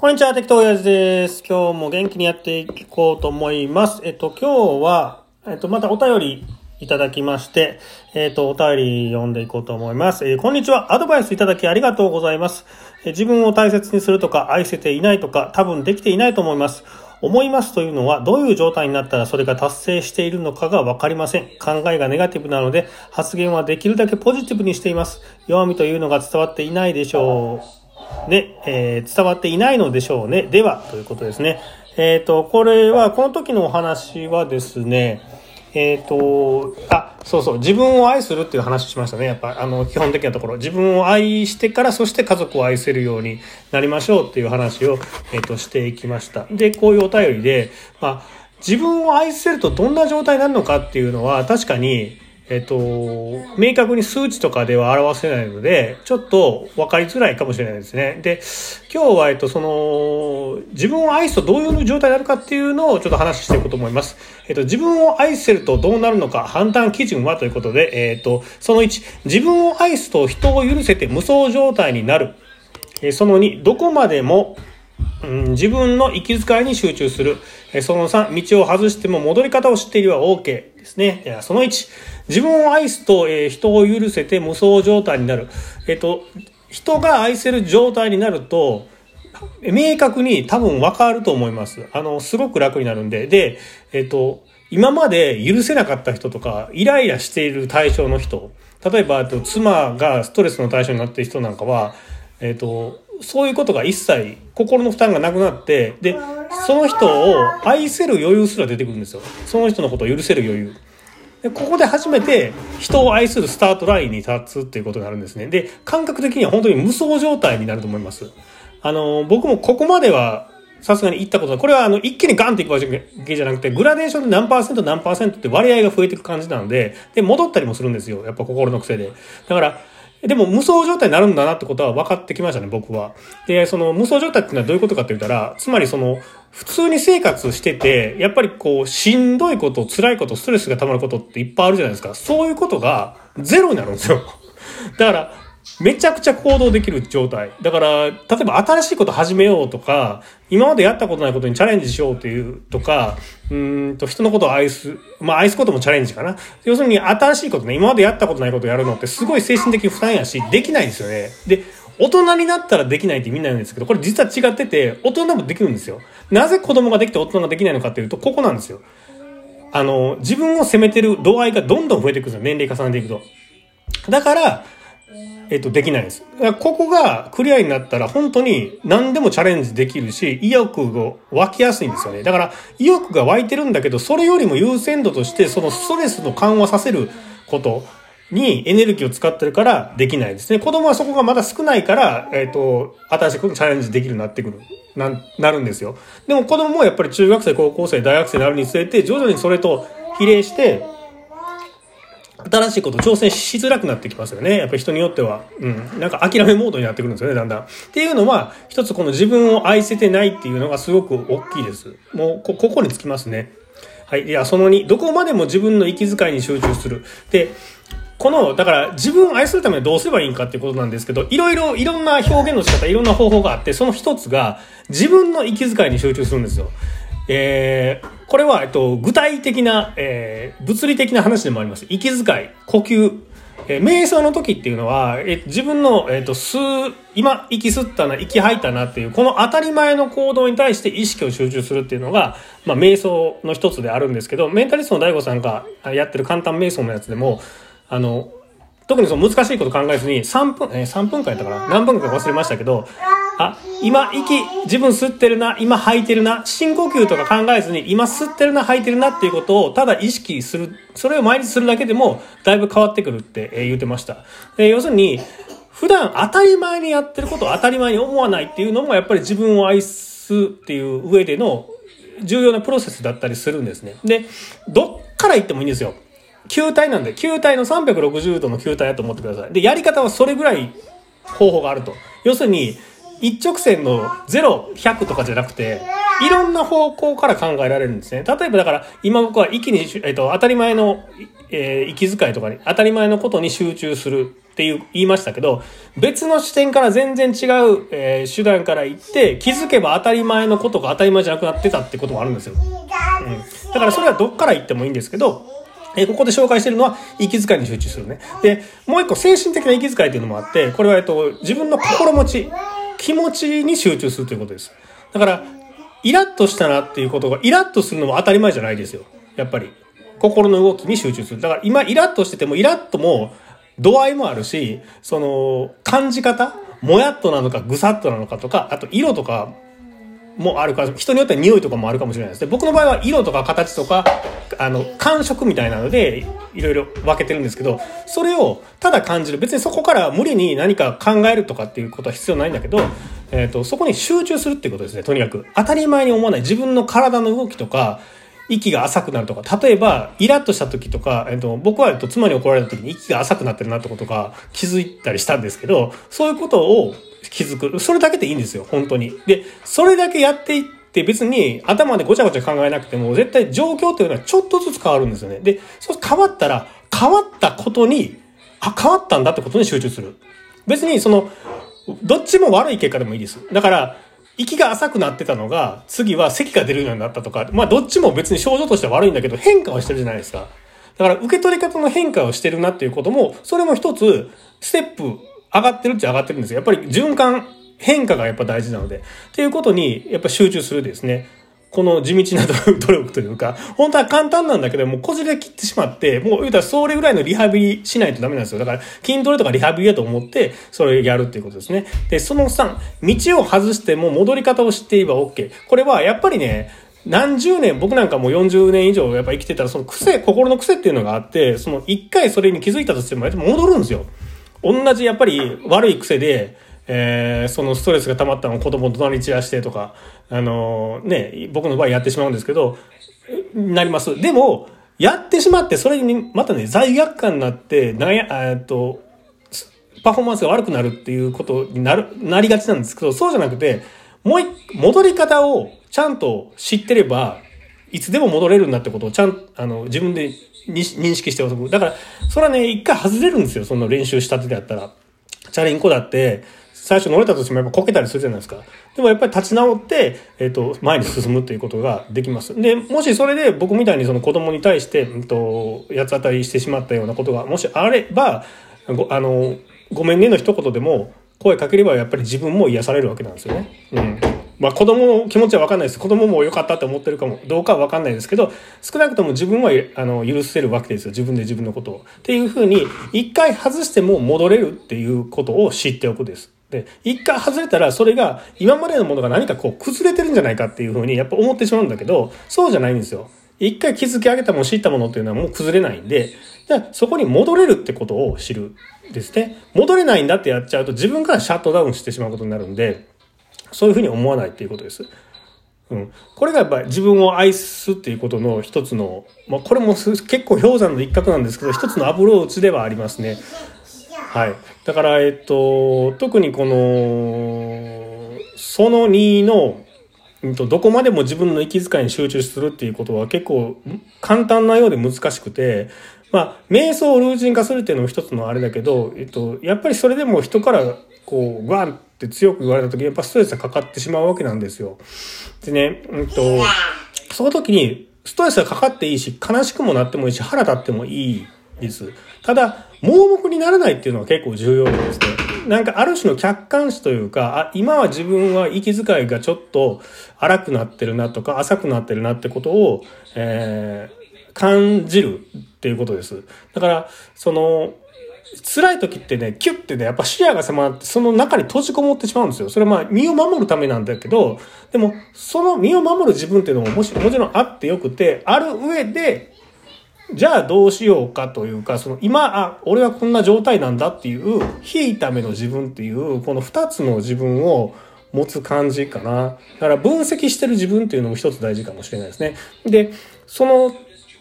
こんにちは、適当親父です。今日も元気にやっていこうと思います。えっと、今日は、えっと、またお便りいただきまして、えっと、お便り読んでいこうと思います。えーこんにちは。アドバイスいただきありがとうございます。えー自分を大切にするとか、愛せていないとか、多分できていないと思います。思いますというのは、どういう状態になったらそれが達成しているのかがわかりません。考えがネガティブなので、発言はできるだけポジティブにしています。弱みというのが伝わっていないでしょう。ね、えー伝わっていないのでしょうね。では、ということですね。えっ、と、これは、この時のお話はですね、えっ、と、あ、そうそう、自分を愛するっていう話をしましたね。やっぱ、あの、基本的なところ。自分を愛してから、そして家族を愛せるようになりましょうっていう話を、えっ、と、していきました。で、こういうお便りで、まあ、自分を愛せるとどんな状態になるのかっていうのは、確かに、えっと、明確に数値とかでは表せないので、ちょっと分かりづらいかもしれないですね。で、今日は、えっと、その、自分を愛すとどういう状態になるかっていうのをちょっと話していこうと思います。えっと、自分を愛せるとどうなるのか、判断基準はということで、えっと、その1、自分を愛すと人を許せて無双状態になる。その2、どこまでもうん自分の息遣いに集中する。えその3、道を外しても戻り方を知っていれば OK ですね。その1、自分を愛すと、え人を許せて無双状態になる。えっ、と、人が愛せる状態になると、明確に多分分かると思います。あの、すごく楽になるんで。で、えっ、と、今まで許せなかった人とか、イライラしている対象の人、例えば、と妻がストレスの対象になっている人なんかは、えっ、と、そういうことが一切心の負担がなくなって、で、その人を愛せる余裕すら出てくるんですよ。その人のことを許せる余裕。でここで初めて人を愛するスタートラインに立つっていうことになるんですね。で、感覚的には本当に無双状態になると思います。あの、僕もここまではさすがに行ったことは、これはあの、一気にガンっていくわけじゃなくて、グラデーションで何パーセント何パーセントって割合が増えていく感じなので、で、戻ったりもするんですよ。やっぱ心の癖で。だから、でも無双状態になるんだなってことは分かってきましたね、僕は。で、その無双状態っていうのはどういうことかって言ったら、つまりその、普通に生活してて、やっぱりこう、しんどいこと、辛いこと、ストレスが溜まることっていっぱいあるじゃないですか。そういうことがゼロになるんですよ。だから、めちゃくちゃ行動できる状態。だから、例えば新しいこと始めようとか、今までやったことないことにチャレンジしようっていうとか、うんと人のことを愛す、まあ愛すこともチャレンジかな。要するに新しいことね、今までやったことないことをやるのってすごい精神的負担やし、できないですよね。で、大人になったらできないってみんな言うんですけど、これ実は違ってて、大人もできるんですよ。なぜ子供ができて大人ができないのかっていうと、ここなんですよ。あの、自分を責めてる度合いがどんどん増えていくんですよ。年齢重ねていくと。だから、えっと、できないんです。ここがクリアになったら本当に何でもチャレンジできるし、意欲が湧きやすいんですよね。だから、意欲が湧いてるんだけど、それよりも優先度として、そのストレスの緩和させることにエネルギーを使ってるからできないですね。子供はそこがまだ少ないから、えっと、新しいことにチャレンジできるようになってくる。な、なるんですよ。でも子供もやっぱり中学生、高校生、大学生になるにつれて、徐々にそれと比例して、新しいこと挑戦しづらくなってきますよね。やっぱり人によっては。うん。なんか諦めモードになってくるんですよね、だんだん。っていうのは、一つこの自分を愛せてないっていうのがすごく大きいです。もうこ、ここにつきますね。はい。いや、その2、どこまでも自分の息遣いに集中する。で、この、だから自分を愛するためにどうすればいいんかっていうことなんですけど、いろいろ、いろんな表現の仕方、いろんな方法があって、その一つが自分の息遣いに集中するんですよ。えーこれは、えっと、具体的な、えー物理的な話でもあります。息遣い、呼吸、えー瞑想の時っていうのは、え自分の、えっと、吸う、今、息吸ったな、息吐いたなっていう、この当たり前の行動に対して意識を集中するっていうのが、まあ、瞑想の一つであるんですけど、メンタリストの大悟さんがやってる簡単瞑想のやつでも、あの、特にその難しいこと考えずに3分、えー、3分間やったかな？何分間か忘れましたけど、あ、今、息、自分吸ってるな、今吐いてるな、深呼吸とか考えずに、今吸ってるな、吐いてるなっていうことをただ意識する、それを毎日するだけでも、だいぶ変わってくるって、え言ってました。で要するに、普段当たり前にやってることを当たり前に思わないっていうのも、やっぱり自分を愛すっていう上での重要なプロセスだったりするんですね。で、どっから言ってもいいんですよ。球体なんで、球体の360度の球体だと思ってください。で、やり方はそれぐらい方法があると。要するに、一直線の0、100とかじゃなくて、いろんな方向から考えられるんですね。例えばだから、今僕は息に、えっと、当たり前の、えー息遣いとかに、当たり前のことに集中するっていう言いましたけど、別の視点から全然違う、えー、手段から言って、気づけば当たり前のことが当たり前じゃなくなってたってこともあるんですよ。うん。だからそれはどっから言ってもいいんですけど、え、ここで紹介してるのは、息遣いに集中するね。で、もう一個、精神的な息遣いっていうのもあって、これは、えっと、自分の心持ち、気持ちに集中するということです。だから、イラッとしたなっていうことが、イラッとするのも当たり前じゃないですよ。やっぱり。心の動きに集中する。だから今イラッとしててもイラッとも度合いもあるし、その感じ方もやっとなのかぐさっとなのかとか、あと色とかもあるから、人によっては匂いとかもあるかもしれないですね。僕の場合は色とか形とか、あの、感触みたいなので、いろいろ分けてるんですけど、それをただ感じる。別にそこから無理に何か考えるとかっていうことは必要ないんだけど、えっ、ー、と、そこに集中するっていうことですね、とにかく。当たり前に思わない。自分の体の動きとか、息が浅くなるとか、例えば、イラッとした時とか、えっと、僕は、えっと、妻に怒られた時に息が浅くなってるなってことが気づいたりしたんですけど、そういうことを気づく。それだけでいいんですよ、本当に。で、それだけやっていってって別に頭でごちゃごちゃ考えなくても、絶対状況というのはちょっとずつ変わるんですよね。で、そう変わったら、変わったことに、あ、変わったんだってことに集中する。別に、その、どっちも悪い結果でもいいです。だから、息が浅くなってたのが、次は咳が出るようになったとか、まあどっちも別に症状としては悪いんだけど、変化はしてるじゃないですか。だから受け取り方の変化をしてるなっていうことも、それも一つ、ステップ上がってるっちゃ上がってるんですよ。やっぱり循環、変化がやっぱ大事なので。っていうことに、やっぱ集中するですね。この地道な 努力というか、本当は簡単なんだけど、もうこじれ切ってしまって、もう言うたらそれぐらいのリハビリしないとダメなんですよ。だから筋トレとかリハビリだと思って、それやるっていうことですね。で、その3、道を外しても戻り方を知っていれば OK。これはやっぱりね、何十年、僕なんかもう40年以上やっぱ生きてたら、その癖、心の癖っていうのがあって、その一回それに気づいたとしても、戻るんですよ。同じやっぱり悪い癖で、えー、そのストレスが溜まったのを子供の隣に散らしてとか、あのー、ね、僕の場合やってしまうんですけど、なります。でも、やってしまって、それにまたね、罪悪感になって、なや、えっと、パフォーマンスが悪くなるっていうことになる、なりがちなんですけど、そうじゃなくて、もう一、戻り方をちゃんと知ってれば、いつでも戻れるんだってことをちゃん、あの、自分で認識しておく。だから、それはね、一回外れるんですよ、その練習したてであったら。チャリンコだって、最初乗れたとしてもやっぱこけたりするじゃないですか。でもやっぱり立ち直って、えっ、ー、と、前に進むということができます。で、もしそれで僕みたいにその子供に対して、うんと、八つ当たりしてしまったようなことが、もしあれば、ご、あの、ごめんねの一言でも、声かければやっぱり自分も癒されるわけなんですよね。うん。まあ子供の気持ちはわかんないです。子供も良かったって思ってるかも、どうかはわかんないですけど、少なくとも自分は、あの、許せるわけですよ。自分で自分のことを。っていうふうに、一回外しても戻れるっていうことを知っておくです。で、一回外れたら、それが、今までのものが何かこう、崩れてるんじゃないかっていうふうに、やっぱ思ってしまうんだけど、そうじゃないんですよ。一回築き上げたもの、知ったものっていうのはもう崩れないんで、じゃあそこに戻れるってことを知るですね。戻れないんだってやっちゃうと、自分からシャットダウンしてしまうことになるんで、そういうふうに思わないっていうことです。うん。これがやっぱ自分を愛すっていうことの一つの、まあこれも結構氷山の一角なんですけど、一つのアプローチではありますね。はい。だから、えっと、特にこの、その2の、どこまでも自分の息遣いに集中するっていうことは結構簡単なようで難しくて、まあ、瞑想をルーチン化するっていうのも一つのあれだけど、えっと、やっぱりそれでも人から、こう、ガンって強く言われた時にやっぱストレスがかかってしまうわけなんですよ。でね、うんと、その時にストレスがかかっていいし、悲しくもなってもいいし、腹立ってもいいです。ただ、盲目にならないっていうのは結構重要でですね。なんかある種の客観視というか、あ、今は自分は息遣いがちょっと荒くなってるなとか、浅くなってるなってことを、えー、感じるっていうことです。だから、その、辛い時ってね、キュッてね、やっぱ視野が狭まって、その中に閉じこもってしまうんですよ。それはまあ、身を守るためなんだけど、でも、その身を守る自分っていうのももし、もちろんあってよくて、ある上で、じゃあどうしようかというか、その今、あ、俺はこんな状態なんだっていう、引いた目の自分っていう、この二つの自分を持つ感じかな。だから分析してる自分っていうのも一つ大事かもしれないですね。で、その、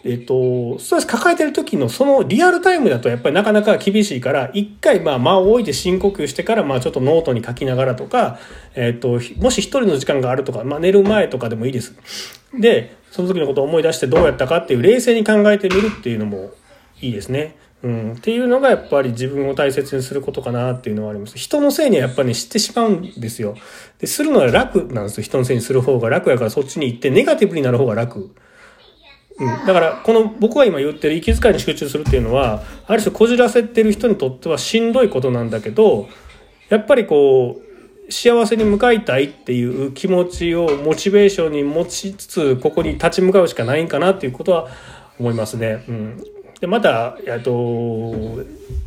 えっと、ストレス抱えてる時のそのリアルタイムだとやっぱりなかなか厳しいから、一回まあ間を置いて深呼吸してから、まあちょっとノートに書きながらとか、えっと、もし一人の時間があるとか、まあ寝る前とかでもいいです。で、その時のことを思い出してどうやったかっていう冷静に考えてみるっていうのもいいですね。うん、っていうのがやっぱり自分を大切にすることかなっていうのはあります。人のせいにはやっぱり、ね、してしまうんですよ。で、するのは楽なんですよ。人のせいにする方が楽やからそっちに行ってネガティブになる方が楽。うん、だからこの僕が今言ってる息遣いに集中するっていうのはある種こじらせてる人にとってはしんどいことなんだけどやっぱりこう幸せに向かいたいっていう気持ちをモチベーションに持ちつつここに立ち向かうしかないんかなっていうことは思いますね。うん、でまた、えっと、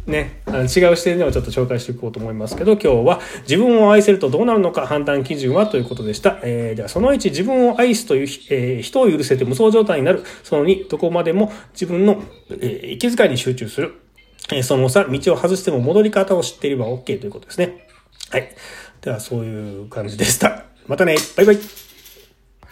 ね、あの違う視点でもちょっと紹介していこうと思いますけど、今日は自分を愛せるとどうなるのか判断基準はということでした。えー、ではその1、自分を愛すという、えー、人を許せて無双状態になる。その2、どこまでも自分の、えー、息遣いに集中する。えー、その3、道を外しても戻り方を知っていれば OK ということですね。はい。ではそういう感じでした。またね。バイバイ。